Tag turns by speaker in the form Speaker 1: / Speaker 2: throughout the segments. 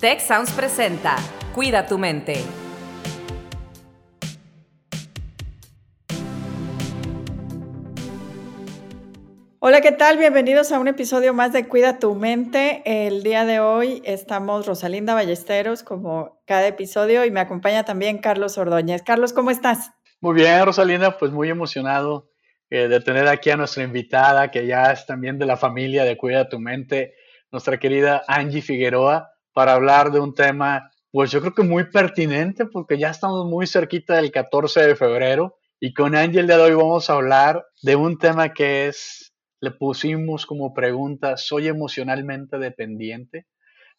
Speaker 1: Tech Sounds presenta Cuida tu mente.
Speaker 2: Hola, ¿qué tal? Bienvenidos a un episodio más de Cuida tu mente. El día de hoy estamos Rosalinda Ballesteros como cada episodio y me acompaña también Carlos Ordóñez. Carlos, ¿cómo estás?
Speaker 3: Muy bien, Rosalinda, pues muy emocionado eh, de tener aquí a nuestra invitada, que ya es también de la familia de Cuida tu mente, nuestra querida Angie Figueroa, para hablar de un tema, pues yo creo que muy pertinente, porque ya estamos muy cerquita del 14 de febrero. Y con Angie el día de hoy vamos a hablar de un tema que es, le pusimos como pregunta, ¿soy emocionalmente dependiente?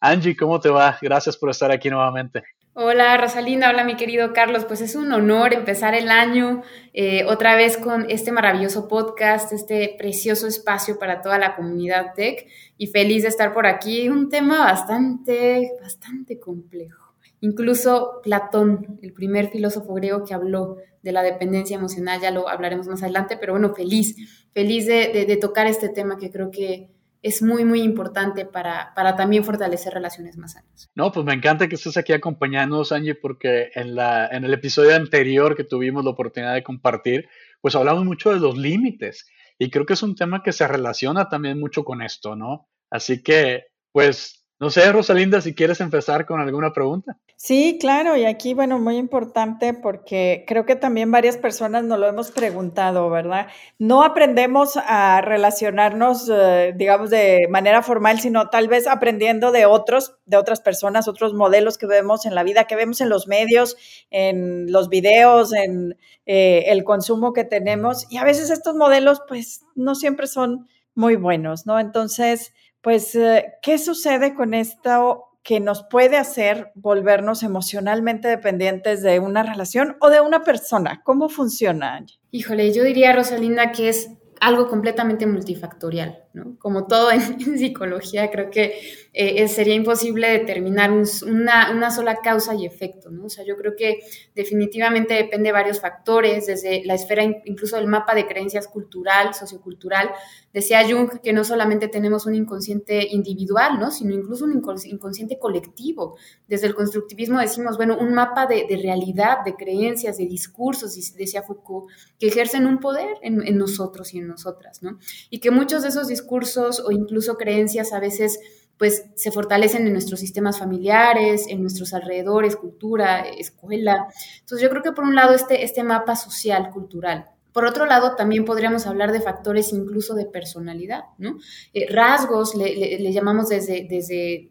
Speaker 3: Angie, ¿cómo te va? Gracias por estar aquí nuevamente.
Speaker 4: Hola Rosalinda, hola mi querido Carlos, pues es un honor empezar el año eh, otra vez con este maravilloso podcast, este precioso espacio para toda la comunidad tech. Y feliz de estar por aquí, un tema bastante, bastante complejo. Incluso Platón, el primer filósofo griego que habló de la dependencia emocional, ya lo hablaremos más adelante, pero bueno, feliz, feliz de tocar este tema que creo que es muy, muy importante para, para, también fortalecer relaciones más sanas.
Speaker 3: No, pues me encanta que estés aquí acompañándonos, Angie, porque en, la, en el episodio anterior que tuvimos la oportunidad de compartir, pues hablamos mucho de los límites y creo que es un tema que se relaciona también mucho con esto, ¿no? Así que, pues no sé, Rosalinda, si quieres empezar con alguna pregunta.
Speaker 2: Sí, claro, y aquí, bueno, muy importante porque creo que también varias personas nos lo hemos preguntado, ¿verdad? No aprendemos a relacionarnos, eh, digamos, de manera formal, sino tal vez aprendiendo de otros, de otras personas, otros modelos que vemos en la vida, que vemos en los medios, en los videos, en eh, el consumo que tenemos. Y a veces estos modelos, pues, no siempre son muy buenos, ¿no? Entonces, pues, eh, ¿qué sucede con esto que nos puede hacer volvernos emocionalmente dependientes de una relación o de una persona? ¿Cómo funciona?
Speaker 4: Híjole, yo diría, Rosalinda, que es algo completamente multifactorial, ¿no? Como todo en, psicología, creo que eh, sería imposible determinar una, una, sola causa y efecto, ¿no? O sea, yo creo que definitivamente depende de varios factores, desde la esfera incluso del mapa de creencias cultural, sociocultural. Decía Jung que no solamente tenemos un inconsciente individual, ¿no? Sino incluso un inconsciente colectivo. Desde el constructivismo decimos, bueno, un mapa de, de realidad, de creencias, de discursos, decía Foucault, que ejercen un poder en, en nosotros y en nosotras, ¿no? Y que muchos de esos discursos o incluso creencias a veces pues se fortalecen en nuestros sistemas familiares, en nuestros alrededores, cultura, escuela. Entonces yo creo que por un lado este, este mapa social, cultural. Por otro lado, también podríamos hablar de factores incluso de personalidad, ¿no? Eh, rasgos, le, llamamos desde, desde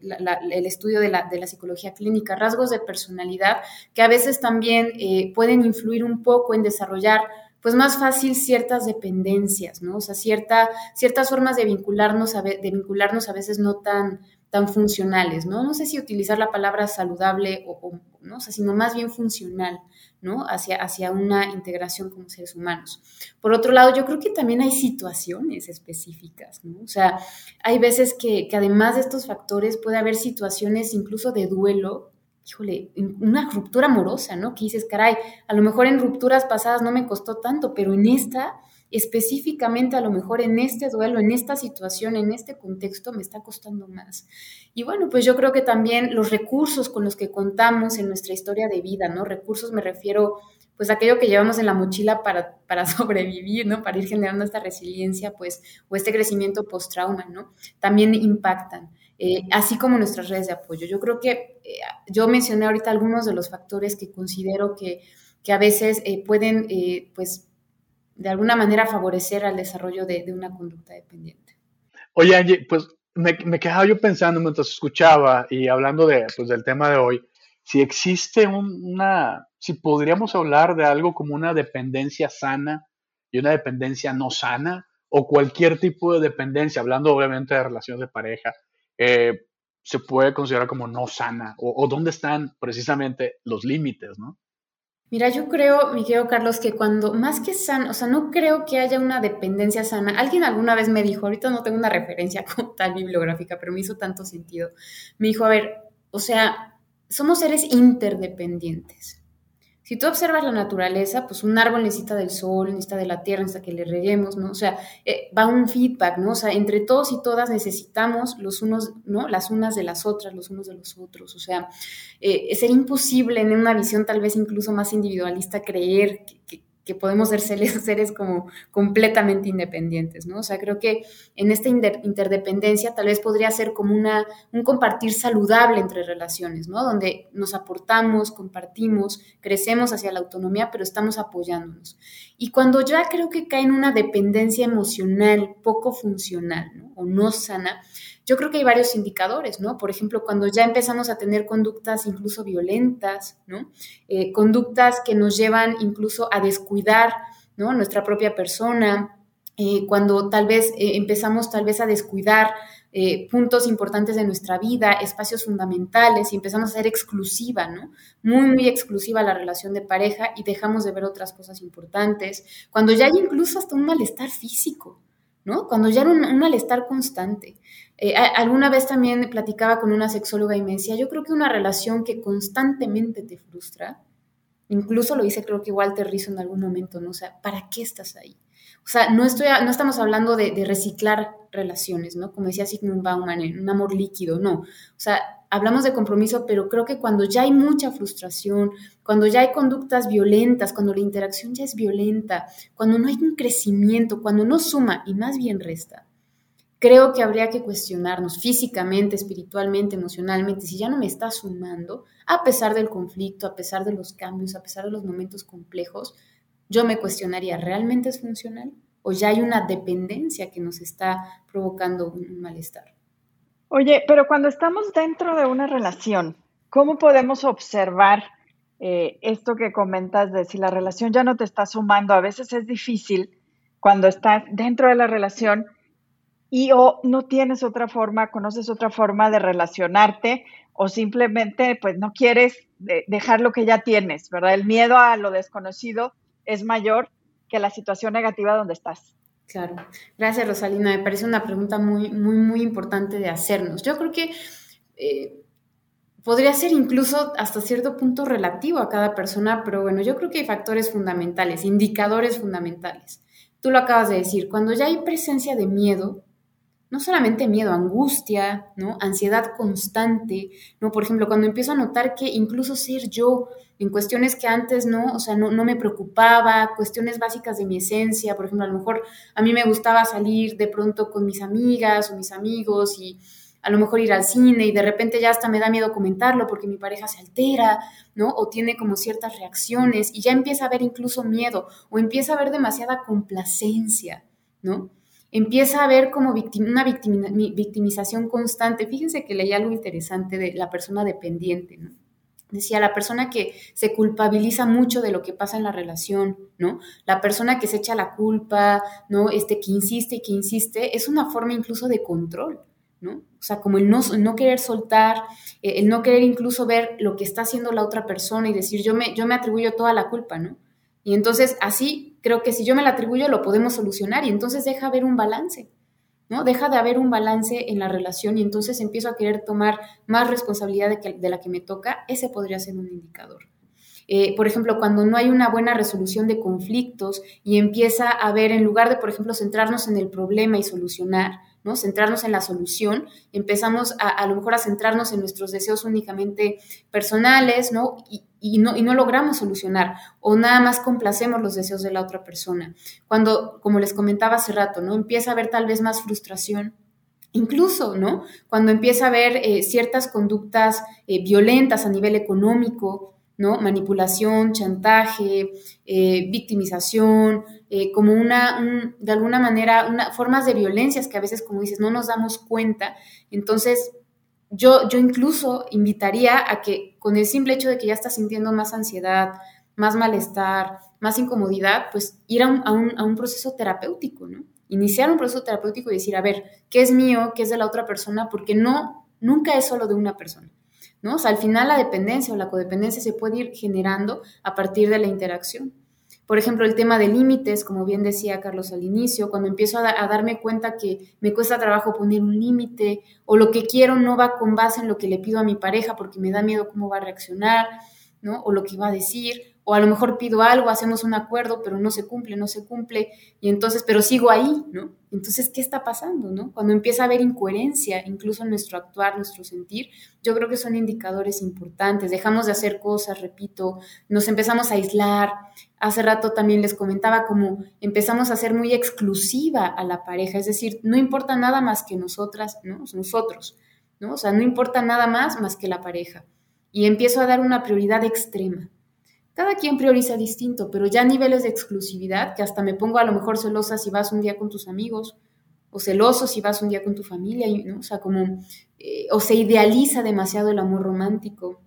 Speaker 4: el estudio de la, de la, psicología clínica, rasgos de personalidad que a veces también eh, pueden influir un poco en desarrollar pues más fácil ciertas dependencias, ¿no? O sea, cierta, ciertas formas de vincularnos, a, de vincularnos a veces no tan, tan funcionales, ¿no? No sé si utilizar la palabra saludable o, ¿no? O sea, sino más bien funcional, ¿no? Hacia, hacia una integración como seres humanos. Por otro lado, yo creo que también hay situaciones específicas, ¿no? O sea, hay veces que, que además de estos factores puede haber situaciones incluso de duelo híjole, una ruptura amorosa, ¿no? Que dices, caray, a lo mejor en rupturas pasadas no me costó tanto, pero en esta, específicamente a lo mejor en este duelo, en esta situación, en este contexto, me está costando más. Y bueno, pues yo creo que también los recursos con los que contamos en nuestra historia de vida, ¿no? Recursos me refiero pues aquello que llevamos en la mochila para, para sobrevivir, ¿no? Para ir generando esta resiliencia, pues, o este crecimiento post-trauma, ¿no? También impactan. Eh, así como nuestras redes de apoyo. Yo creo que eh, yo mencioné ahorita algunos de los factores que considero que, que a veces eh, pueden, pues, de alguna manera favorecer al desarrollo de, de una conducta dependiente.
Speaker 3: Oye, Angie, pues me, me, quedaba yo pensando mientras escuchaba y hablando de, pues, del tema de hoy, si existe una, si podríamos hablar de algo como una dependencia sana y una dependencia no sana, o cualquier tipo de dependencia, hablando obviamente de relaciones de pareja, eh, se puede considerar como no sana o, dónde están precisamente los límites, ¿no?
Speaker 4: Mira, yo creo, mi querido Carlos, que cuando más que sana, o sea, no creo que haya una dependencia sana. Alguien alguna vez me dijo, ahorita no tengo una referencia como tal bibliográfica, pero me hizo tanto sentido. Me dijo, a ver, o sea, somos seres interdependientes. Si tú observas la naturaleza, pues un árbol necesita del sol, necesita de la tierra, necesita que le reguemos, ¿no? O sea, eh, va un feedback, ¿no? O sea, entre todos y todas necesitamos los unos, ¿no? Las unas de las otras, los unos de los otros. O sea, eh, sería imposible en una visión tal vez incluso más individualista creer que que podemos ser seres, como completamente independientes, ¿no? O sea, creo que en esta interdependencia tal vez podría ser como una, un compartir saludable entre relaciones, ¿no? Donde nos aportamos, compartimos, crecemos hacia la autonomía, pero estamos apoyándonos. Y cuando ya creo que cae en una dependencia emocional poco funcional, ¿no? O no sana, yo creo que hay varios indicadores, ¿no? Por ejemplo, cuando ya empezamos a tener conductas incluso violentas, ¿no? Eh, conductas que nos llevan incluso a descuidar, ¿no? Nuestra propia persona, eh, cuando tal vez eh, empezamos tal vez a descuidar puntos importantes de nuestra vida, espacios fundamentales y empezamos a ser exclusiva, ¿no? Muy, muy exclusiva la relación de pareja y dejamos de ver otras cosas importantes. Cuando ya hay incluso hasta un malestar físico, ¿no? Cuando ya era un malestar constante. Eh, alguna vez también platicaba con una sexóloga y me decía, yo creo que una relación que constantemente te frustra, incluso lo dice creo que Walter Rizzo en algún momento, ¿no? O sea, ¿para qué estás ahí? O sea, no, estoy, no estamos hablando de, reciclar relaciones, ¿no? Como decía Sigmund Bauman, en un amor líquido, no. O sea, hablamos de compromiso, pero creo que cuando ya hay mucha frustración, cuando ya hay conductas violentas, cuando la interacción ya es violenta, cuando no hay un crecimiento, cuando no suma y más bien resta, creo que habría que cuestionarnos físicamente, espiritualmente, emocionalmente, si ya no me está sumando, a pesar del conflicto, a pesar de los cambios, a pesar de los momentos complejos, yo me cuestionaría, ¿realmente es funcional? ¿O ya hay una dependencia que nos está provocando un, malestar?
Speaker 2: Oye, pero cuando estamos dentro de una relación, ¿cómo podemos observar eh, esto que comentas de si la relación ya no te está sumando? A veces es difícil cuando estás dentro de la relación y o no tienes otra forma, conoces otra forma de relacionarte o simplemente pues no quieres dejar lo que ya tienes, ¿verdad? El miedo a lo desconocido es mayor que la situación negativa donde estás.
Speaker 4: Claro. Gracias, Rosalina. Me parece una pregunta muy, muy, muy importante de hacernos. Yo creo que eh, podría ser incluso hasta cierto punto relativo a cada persona, pero bueno, yo creo que hay factores fundamentales, indicadores fundamentales. Tú lo acabas de decir, cuando ya hay presencia de miedo, no solamente miedo, angustia, ¿no? Ansiedad constante, ¿no? Por ejemplo, cuando empiezo a notar que incluso ser yo en cuestiones que antes no, o sea, no, no, me preocupaba, cuestiones básicas de mi esencia, por ejemplo, a lo mejor a mí me gustaba salir de pronto con mis amigas o mis amigos y a lo mejor ir al cine y de repente ya hasta me da miedo comentarlo porque mi pareja se altera, ¿no? O tiene como ciertas reacciones y ya empieza a haber incluso miedo o empieza a haber demasiada complacencia, ¿no? Empieza a ver como una victimización constante. Fíjense que leí algo interesante de la persona dependiente, ¿no? Decía, la persona que se culpabiliza mucho de lo que pasa en la relación, ¿no? La persona que se echa la culpa, ¿no? Este, que insiste y que insiste, es una forma incluso de control, ¿no? O sea, como el no, no querer soltar, eh, el no querer incluso ver lo que está haciendo la otra persona y decir, yo me, yo me atribuyo toda la culpa, ¿no? Y entonces así creo que si yo me la atribuyo lo podemos solucionar y entonces deja haber un balance, ¿no? Deja de haber un balance en la relación y entonces empiezo a querer tomar más responsabilidad de, la que me toca, ese podría ser un indicador. Eh, por ejemplo, cuando no hay una buena resolución de conflictos y empieza a haber, en lugar de, por ejemplo, centrarnos en el problema y solucionar, ¿no? Centrarnos en la solución, empezamos a, a lo mejor a centrarnos en nuestros deseos únicamente personales, ¿no? Y, y no, y no logramos solucionar o nada más complacemos los deseos de la otra persona. Cuando, como les comentaba hace rato, ¿no? Empieza a haber tal vez más frustración, Incluso, ¿no? Cuando empieza a haber eh, ciertas conductas eh, violentas a nivel económico, ¿no? Manipulación, chantaje, eh, victimización, como una, de alguna manera, una, formas de violencias que a veces, como dices, no nos damos cuenta. Entonces, yo, yo incluso invitaría a que con el simple hecho de que ya estás sintiendo más ansiedad, más malestar, más incomodidad, pues ir a un, proceso terapéutico, ¿no? Iniciar un proceso terapéutico y decir, a ver, ¿qué es mío? ¿Qué es de la otra persona? Porque no, nunca es solo de una persona, ¿no? Al final la dependencia o la codependencia se puede ir generando a partir de la interacción. Por ejemplo, el tema de límites, como bien decía Carlos al inicio, cuando empiezo a, darme cuenta que me cuesta trabajo poner un límite o lo que quiero no va con base en lo que le pido a mi pareja porque me da miedo cómo va a reaccionar, ¿no? O lo que va a decir, o a lo mejor pido algo, hacemos un acuerdo, pero no se cumple, no se cumple, y entonces, pero sigo ahí, ¿no? Entonces, ¿qué está pasando, no? Cuando empieza a haber incoherencia, incluso en nuestro actuar, nuestro sentir, yo creo que son indicadores importantes. Dejamos de hacer cosas, repito, nos empezamos a aislar. Hace rato también les comentaba como empezamos a ser muy exclusiva a la pareja, es decir, no importa nada más que nosotras, ¿no? Nosotros, ¿no? O sea, no importa nada más más que la pareja. Y empiezo a dar una prioridad extrema cada quien prioriza distinto, pero ya niveles de exclusividad, que hasta me pongo a lo mejor celosa si vas un día con tus amigos, o celoso si vas un día con tu familia, ¿no? o sea, como, eh, o se idealiza demasiado el amor romántico.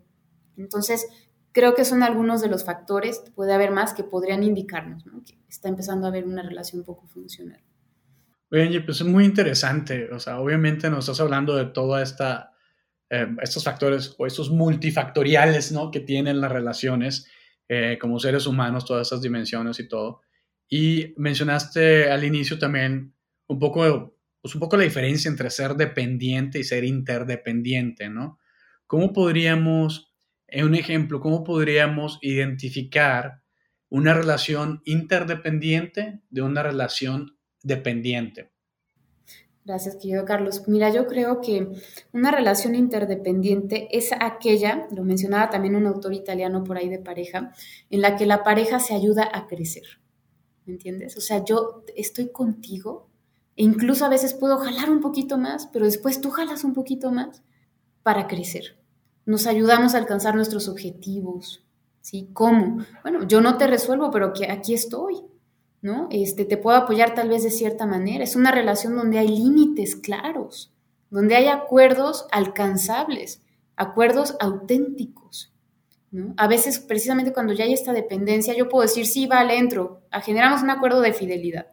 Speaker 4: Entonces, creo que son algunos de los factores, puede haber más, que podrían indicarnos ¿no? que está empezando a haber una relación poco funcional.
Speaker 3: Oye, pues es muy interesante, o sea, obviamente nos estás hablando de toda esta, eh, estos factores o estos multifactoriales, ¿no? Que tienen las relaciones eh, como seres humanos, todas esas dimensiones y todo. Y mencionaste al inicio también un poco, pues un poco la diferencia entre ser dependiente y ser interdependiente, ¿no? ¿Cómo podríamos, en un ejemplo, cómo podríamos identificar una relación interdependiente de una relación dependiente?
Speaker 4: Gracias, querido Carlos. Mira, yo creo que una relación interdependiente es aquella, lo mencionaba también un autor italiano por ahí de pareja, en la que la pareja se ayuda a crecer. ¿Me entiendes? O sea, yo estoy contigo e incluso a veces puedo jalar un poquito más, pero después tú jalas un poquito más para crecer. Nos ayudamos a alcanzar nuestros objetivos. ¿Sí? ¿Cómo? Bueno, yo no te resuelvo, pero aquí estoy. ¿No? Este, te puedo apoyar tal vez de cierta manera. Es una relación donde hay límites claros, donde hay acuerdos alcanzables, acuerdos auténticos. ¿no? A veces, precisamente cuando ya hay esta dependencia, yo puedo decir, sí, vale, entro, generamos un acuerdo de fidelidad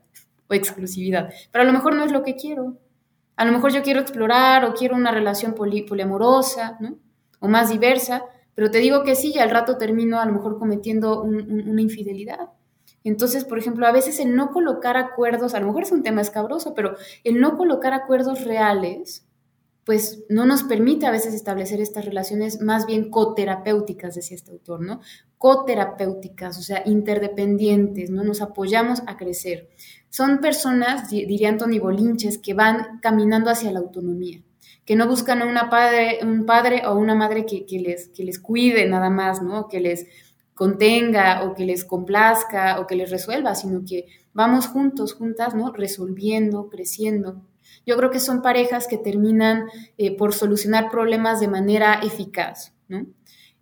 Speaker 4: o exclusividad, pero a lo mejor no es lo que quiero. A lo mejor yo quiero explorar o quiero una relación poliamorosa, ¿no? O más diversa, pero te digo que sí y al rato termino a lo mejor cometiendo una infidelidad. Entonces, por ejemplo, a veces el no colocar acuerdos, a lo mejor es un tema escabroso, pero el no colocar acuerdos reales, pues no nos permite a veces establecer estas relaciones más bien coterapéuticas, decía este autor, ¿no? Coterapéuticas, o sea, interdependientes, ¿no? Nos apoyamos a crecer. Son personas, diría Anthony Bolinches, que van caminando hacia la autonomía que no buscan a una padre, un padre o una madre que, les, que les cuide nada más, ¿no? Que les, contenga o que les complazca o que les resuelva, sino que vamos juntos, juntas, ¿no? Resolviendo, creciendo. Yo creo que son parejas que terminan eh, por solucionar problemas de manera eficaz, ¿no?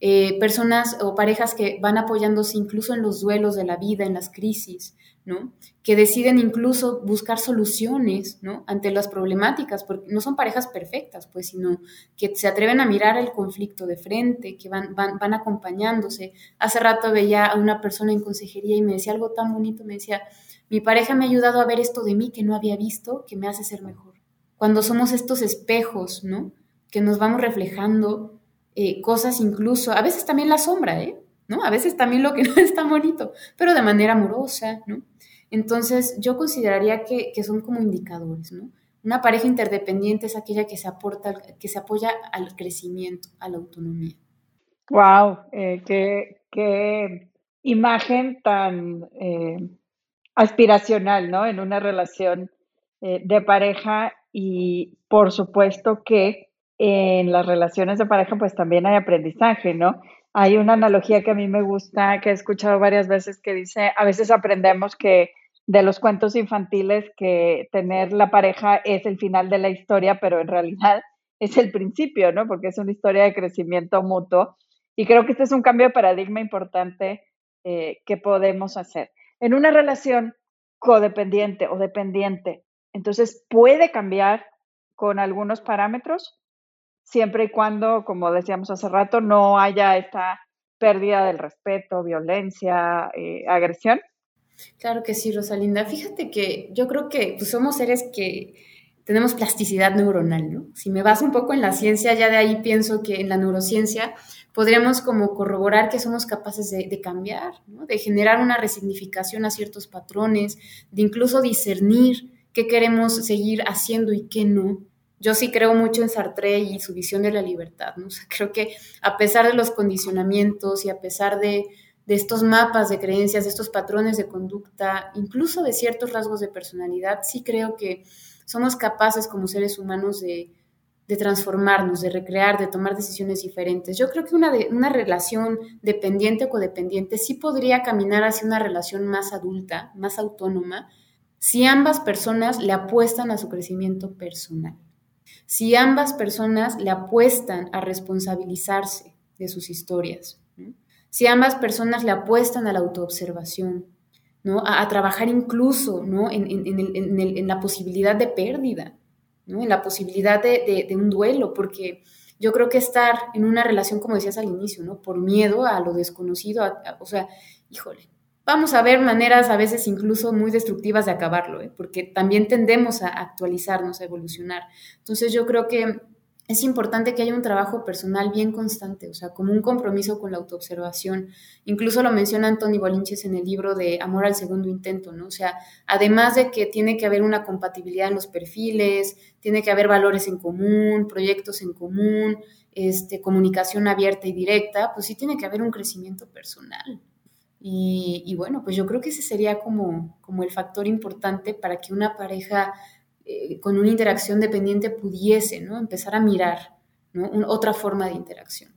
Speaker 4: Eh, personas o parejas que van apoyándose incluso en los duelos de la vida, en las crisis, ¿no? Que deciden incluso buscar soluciones, ¿no? Ante las problemáticas, porque no son parejas perfectas, pues, sino que se atreven a mirar el conflicto de frente, que van, van, van acompañándose. Hace rato veía a una persona en consejería y me decía algo tan bonito, me decía, mi pareja me ha ayudado a ver esto de mí que no había visto, que me hace ser mejor. Cuando somos estos espejos, ¿no? Que nos vamos reflejando eh, cosas incluso, a veces también la sombra, ¿eh? ¿no? A veces también lo que no es tan bonito, pero de manera amorosa, ¿no? Entonces, yo consideraría que, son como indicadores, ¿no? Una pareja interdependiente es aquella que se aporta, que se apoya al crecimiento, a la autonomía.
Speaker 2: Wow, eh, qué, imagen tan aspiracional, ¿no? En una relación de pareja y por supuesto que en las relaciones de pareja pues también hay aprendizaje, ¿no? Hay una analogía que a mí me gusta, que he escuchado varias veces, que dice, a veces aprendemos que de los cuentos infantiles que tener la pareja es el final de la historia, pero en realidad es el principio, ¿no? Porque es una historia de crecimiento mutuo. Y creo que este es un cambio de paradigma importante eh, que podemos hacer. En una relación codependiente o dependiente, entonces puede cambiar con algunos parámetros, siempre y cuando, como decíamos hace rato, no haya esta pérdida del respeto, violencia, eh, agresión?
Speaker 4: Claro que sí, Rosalinda. Fíjate que yo creo que pues, somos seres que tenemos plasticidad neuronal, ¿no? Si me vas un poco en la ciencia, ya de ahí pienso que en la neurociencia podríamos como corroborar que somos capaces de, cambiar, de generar una resignificación a ciertos patrones, de incluso discernir qué queremos seguir haciendo y qué no. Yo sí creo mucho en Sartre y su visión de la libertad, ¿no? O sea, creo que a pesar de los condicionamientos y a pesar de, estos mapas de creencias, de estos patrones de conducta, incluso de ciertos rasgos de personalidad, sí creo que somos capaces como seres humanos de, transformarnos, de recrear, de tomar decisiones diferentes. Yo creo que una, una relación dependiente o codependiente sí podría caminar hacia una relación más adulta, más autónoma, si ambas personas le apuestan a su crecimiento personal. Si ambas personas le apuestan a responsabilizarse de sus historias. Si ambas personas le apuestan a la autoobservación, ¿no? a, trabajar incluso ¿no? en, en la posibilidad de pérdida en la posibilidad de, un duelo, porque yo creo que estar en una relación, como decías al inicio, ¿no? por miedo a lo desconocido, o sea, híjole, vamos a ver maneras a veces incluso muy destructivas de acabarlo, ¿eh? porque también tendemos a actualizarnos, a evolucionar. Entonces yo creo que es importante que haya un trabajo personal bien constante, o sea, como un compromiso con la autoobservación. Incluso lo menciona Anthony Bolinches en el libro de Amor al Segundo Intento, ¿no? O sea, además de que tiene que haber una compatibilidad en los perfiles, tiene que haber valores en común, proyectos en común, este, comunicación abierta y directa, pues sí tiene que haber un crecimiento personal. Y, bueno, pues yo creo que ese sería como, como el factor importante para que una pareja eh, con una interacción dependiente pudiese ¿no? empezar a mirar otra forma de interacción.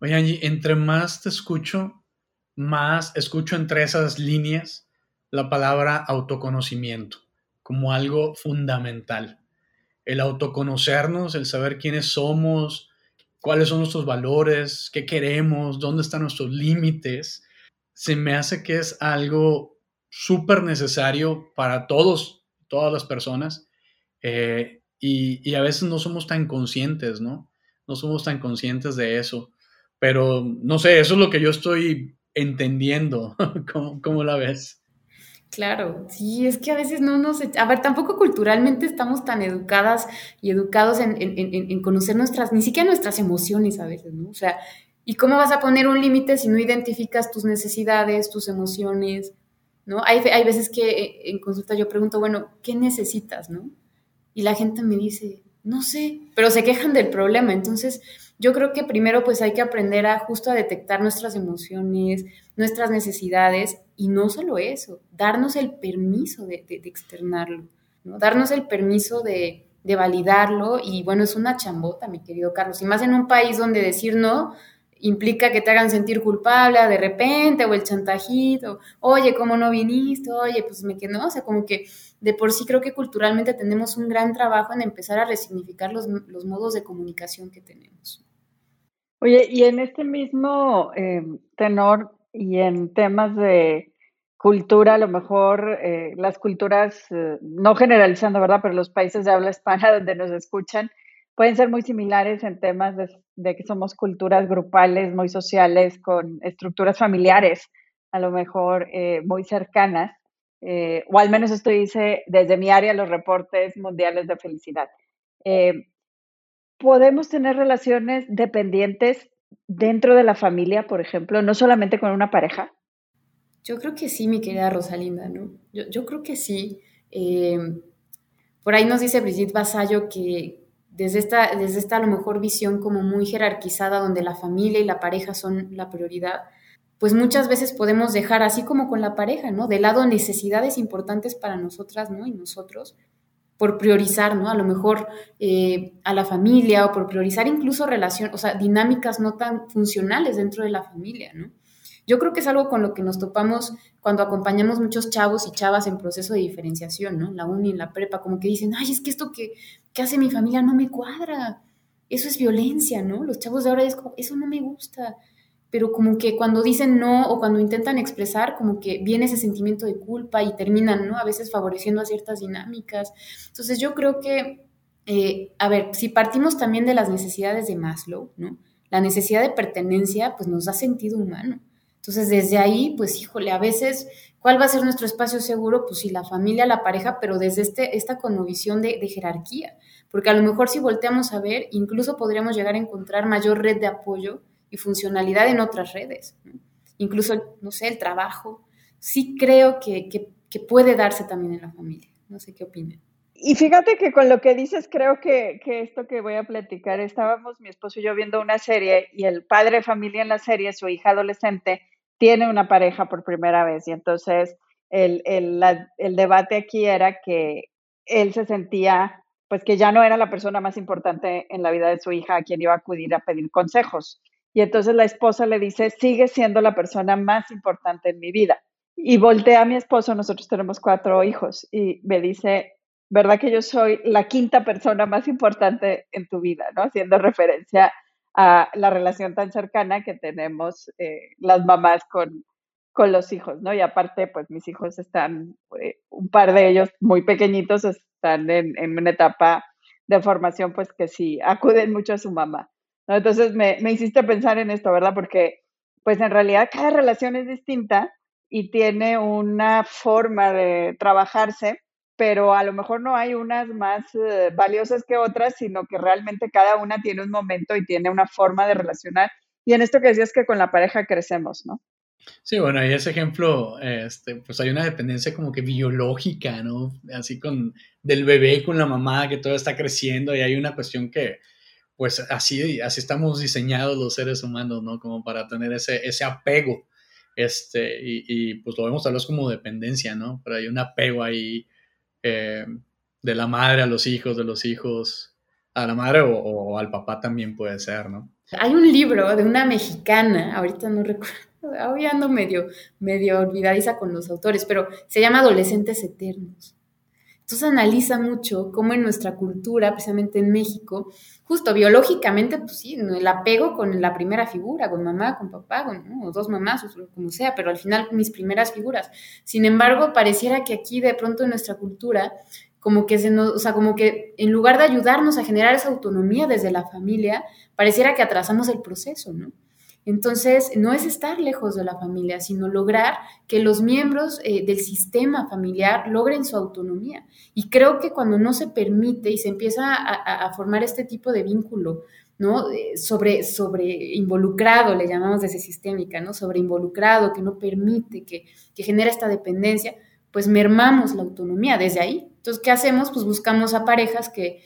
Speaker 3: Oye, Angie, entre más te escucho, más escucho entre esas líneas la palabra autoconocimiento como algo fundamental. El autoconocernos, el saber quiénes somos, cuáles son nuestros valores, qué queremos, dónde están nuestros límites, se me hace que es algo súper necesario para todos, todas las personas, eh, y, a veces no somos tan conscientes, ¿no? No somos tan conscientes de eso. Pero no sé, eso es lo que yo estoy entendiendo. ¿Cómo, cómo la ves?
Speaker 4: Claro, sí, es que a veces no nos... A ver, tampoco culturalmente estamos tan educadas y educados en, en, en, conocer nuestras, ni siquiera nuestras emociones a veces, ¿no? O sea, ¿y cómo vas a poner un límite si no identificas tus necesidades, tus emociones, ¿no? Hay, hay veces que eh, en consulta yo pregunto, bueno, ¿qué necesitas, no? y la gente me dice, no sé, pero se quejan del problema. Entonces, yo creo que primero pues hay que aprender a justo a detectar nuestras emociones, nuestras necesidades y no solo eso, darnos el permiso de, externarlo, ¿no? darnos el permiso de, de validarlo y bueno, es una chambota, mi querido Carlos, y más en un país donde decir no implica que te hagan sentir culpable de repente, o el chantajito, oye, ¿cómo no viniste? Oye, pues me quedó, o sea, como que de por sí creo que culturalmente tenemos un gran trabajo en empezar a resignificar los, los modos de comunicación que tenemos.
Speaker 2: Oye, y en este mismo eh, tenor y en temas de cultura, a lo mejor eh, las culturas, eh, no generalizando, ¿verdad? Pero los países de habla hispana donde nos escuchan, pueden ser muy similares en temas de, que somos culturas grupales, muy sociales, con estructuras familiares, a lo mejor eh, muy cercanas, eh, o al menos esto dice desde mi área los reportes mundiales de felicidad. Eh, ¿Podemos tener relaciones dependientes dentro de la familia, por ejemplo, no solamente con una pareja?
Speaker 4: Yo creo que sí, mi querida Rosalinda, ¿no? Yo, yo creo que sí. por ahí nos dice Brigitte Basallo que, desde esta, desde esta a lo mejor visión como muy jerarquizada donde la familia y la pareja son la prioridad, pues muchas veces podemos dejar, así como con la pareja, ¿no? De lado necesidades importantes para nosotras, ¿no? Y nosotros, por priorizar, ¿no? A lo mejor eh, a la familia o por priorizar incluso relaciones, o sea, dinámicas no tan funcionales dentro de la familia, ¿no? Yo creo que es algo con lo que nos topamos cuando acompañamos muchos chavos y chavas en proceso de diferenciación, ¿no? La uni, en la prepa, como que dicen, ay, es que esto que, hace mi familia no me cuadra, eso es violencia, ¿no? Los chavos de ahora es como, eso no me gusta, pero como que cuando dicen no o cuando intentan expresar, como que viene ese sentimiento de culpa y terminan, ¿no? A veces favoreciendo a ciertas dinámicas. Entonces yo creo que, eh, a ver, si partimos también de las necesidades de Maslow, ¿no? La necesidad de pertenencia, pues nos da sentido humano. Entonces, desde ahí, pues híjole, a veces, ¿cuál va a ser nuestro espacio seguro? Pues sí, la familia, la pareja, pero desde este, esta conmovisión de, de jerarquía, porque a lo mejor si volteamos a ver, incluso podríamos llegar a encontrar mayor red de apoyo y funcionalidad en otras redes, incluso, no sé, el trabajo. Sí creo que, que, que puede darse también en la familia. No sé qué opinan.
Speaker 2: y fíjate que con lo que dices, creo que, que, esto que voy a platicar, estábamos mi esposo y yo viendo una serie y el padre de familia en la serie, su hija adolescente, tiene una pareja por primera vez. Y entonces el, el, el debate aquí era que él se sentía, pues que ya no era la persona más importante en la vida de su hija a quien iba a acudir a pedir consejos. Y entonces la esposa le dice, sigue siendo la persona más importante en mi vida. Y voltea a mi esposo, nosotros tenemos cuatro hijos, y me dice, ¿verdad que yo soy la quinta persona más importante en tu vida, ¿no? Haciendo referencia a la relación tan cercana que tenemos eh, las mamás con, con los hijos, ¿no? Y aparte, pues mis hijos están, eh, un par de ellos muy pequeñitos, están en, en, una etapa de formación, pues que sí, acuden mucho a su mamá, ¿no? Entonces me, me hiciste pensar en esto, ¿verdad? Porque, pues en realidad cada relación es distinta y tiene una forma de trabajarse pero a lo mejor no hay unas más eh, valiosas que otras, sino que realmente cada una tiene un momento y tiene una forma de relacionar. Y en esto que decías que con la pareja crecemos, ¿no?
Speaker 3: Sí, bueno, y ese ejemplo, este, pues hay una dependencia como que biológica, ¿no? Así con del bebé con la mamá que todo está creciendo y hay una cuestión que, pues así, así estamos diseñados los seres humanos, ¿no? Como para tener ese, ese apego, este, y, y pues lo vemos tal vez como dependencia, ¿no? Pero hay un apego ahí eh, de la madre a los hijos, de los hijos a la madre o, al papá también puede ser, ¿no?
Speaker 4: Hay un libro de una mexicana, ahorita no recuerdo, hoy ando medio, medio olvidadiza con los autores, pero se llama Adolescentes Eternos. Entonces analiza mucho cómo en nuestra cultura, precisamente en México, justo biológicamente, pues sí, el apego con la primera figura, con mamá, con papá, con dos mamás, o como sea, pero al final mis primeras figuras. Sin embargo, pareciera que aquí de pronto en nuestra cultura, como que se nos, o sea, como que en lugar de ayudarnos a generar esa autonomía desde la familia, pareciera que atrasamos el proceso, ¿no? Entonces, no es estar lejos de la familia, sino lograr que los miembros eh, del sistema familiar logren su autonomía. Y creo que cuando no se permite y se empieza a, formar este tipo de vínculo, ¿no? Eh, sobre, sobre involucrado, le llamamos desde sistémica, ¿no? Sobre involucrado, que no permite, que, genera esta dependencia, pues mermamos la autonomía desde ahí. Entonces, ¿qué hacemos? Pues buscamos a parejas que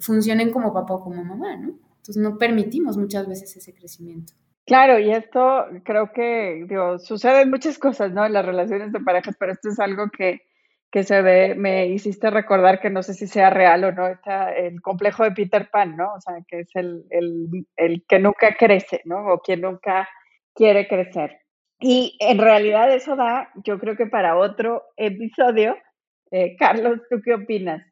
Speaker 4: funcionen como papá o como mamá, ¿no? Entonces, no permitimos muchas veces ese crecimiento.
Speaker 2: Claro, y esto creo que, digo, suceden muchas cosas, ¿no? En las relaciones de parejas, pero esto es algo que, que se ve, me hiciste recordar que no sé si sea real o no, está el complejo de Peter Pan, ¿no? O sea, que es el, el, el que nunca crece, ¿no? O quien nunca quiere crecer. Y en realidad eso da, yo creo que para otro episodio. Eh, Carlos, ¿tú qué opinas?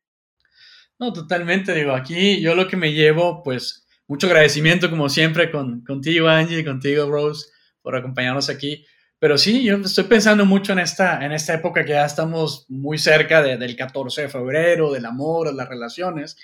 Speaker 3: No, totalmente, digo, aquí yo lo que me llevo, pues, mucho agradecimiento como siempre con, contigo, Angie, contigo, Rose, por acompañarnos aquí. Pero sí, yo estoy pensando mucho en esta, en esta época que ya estamos muy cerca del 14 de febrero, del amor, de las relaciones,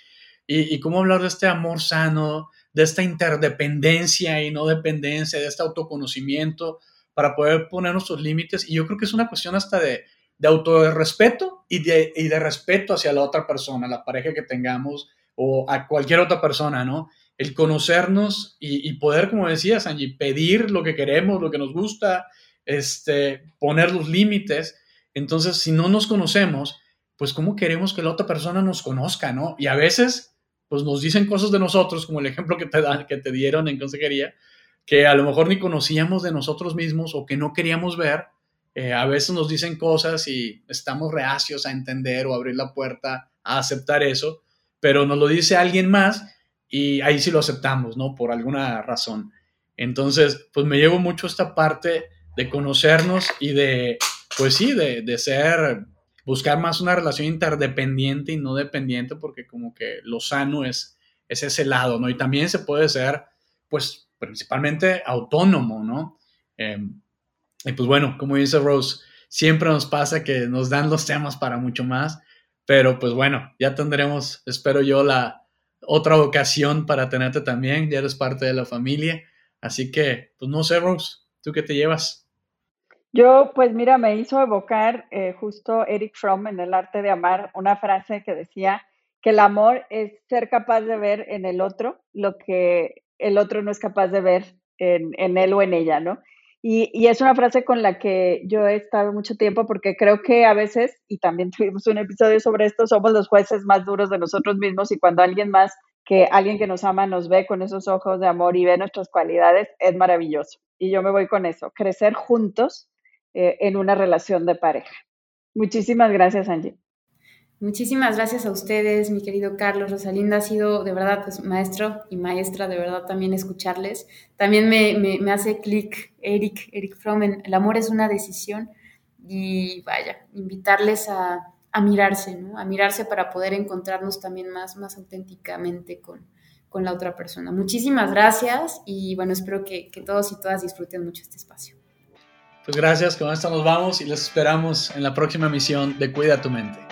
Speaker 3: y, y, cómo hablar de este amor sano, de esta interdependencia y no dependencia, de este autoconocimiento, para poder poner nuestros límites. Y yo creo que es una cuestión hasta de, de autorrespeto y de, y de respeto hacia la otra persona, la pareja que tengamos o a cualquier otra persona, ¿no? El conocernos y, poder, como decías, Angie, pedir lo que queremos, lo que nos gusta, este, poner los límites. Entonces, si no nos conocemos, pues cómo queremos que la otra persona nos conozca, ¿no? Y a veces, pues nos dicen cosas de nosotros, como el ejemplo que te, dan, que te dieron en consejería, que a lo mejor ni conocíamos de nosotros mismos o que no queríamos ver. Eh, a veces nos dicen cosas y estamos reacios a entender o abrir la puerta a aceptar eso, pero nos lo dice alguien más y ahí sí lo aceptamos, ¿no? Por alguna razón. Entonces, pues me llevo mucho esta parte de conocernos y de, pues sí, de, de ser, buscar más una relación interdependiente y no dependiente, porque como que lo sano es, es ese lado, ¿no? Y también se puede ser, pues, principalmente autónomo, ¿no? Em, y pues bueno, como dice Rose, siempre nos pasa que nos dan los temas para mucho más, pero pues bueno, ya tendremos, espero yo, la, otra ocasión para tenerte también, ya eres parte de la familia. Así que, pues no sé, Rose, ¿tú qué te llevas?
Speaker 2: Yo, pues mira, me hizo evocar eh, justo Eric Fromm en El arte de amar una frase que decía que el amor es ser capaz de ver en el otro lo que el otro no es capaz de ver en, en él o en ella, ¿no? Y, es una frase con la que yo he estado mucho tiempo porque creo que a veces, y también tuvimos un episodio sobre esto, somos los jueces más duros de nosotros mismos y cuando alguien más, que alguien que nos ama, nos ve con esos ojos de amor y ve nuestras cualidades, es maravilloso. Y yo me voy con eso, crecer juntos eh, en una relación de pareja. Muchísimas gracias, Angie.
Speaker 4: Muchísimas gracias a ustedes, mi querido Carlos. Rosalinda ha sido de verdad pues, maestro y maestra, de verdad también escucharles. También me, me, hace clic Eric, Eric Fromm, el amor es una decisión y vaya, invitarles a, a, mirarse, ¿no? A mirarse para poder encontrarnos también más, más auténticamente con, con la otra persona. Muchísimas gracias y bueno, espero que, que todos y todas disfruten mucho este espacio.
Speaker 3: Pues gracias, con esto nos vamos y les esperamos en la próxima misión de Cuida tu mente.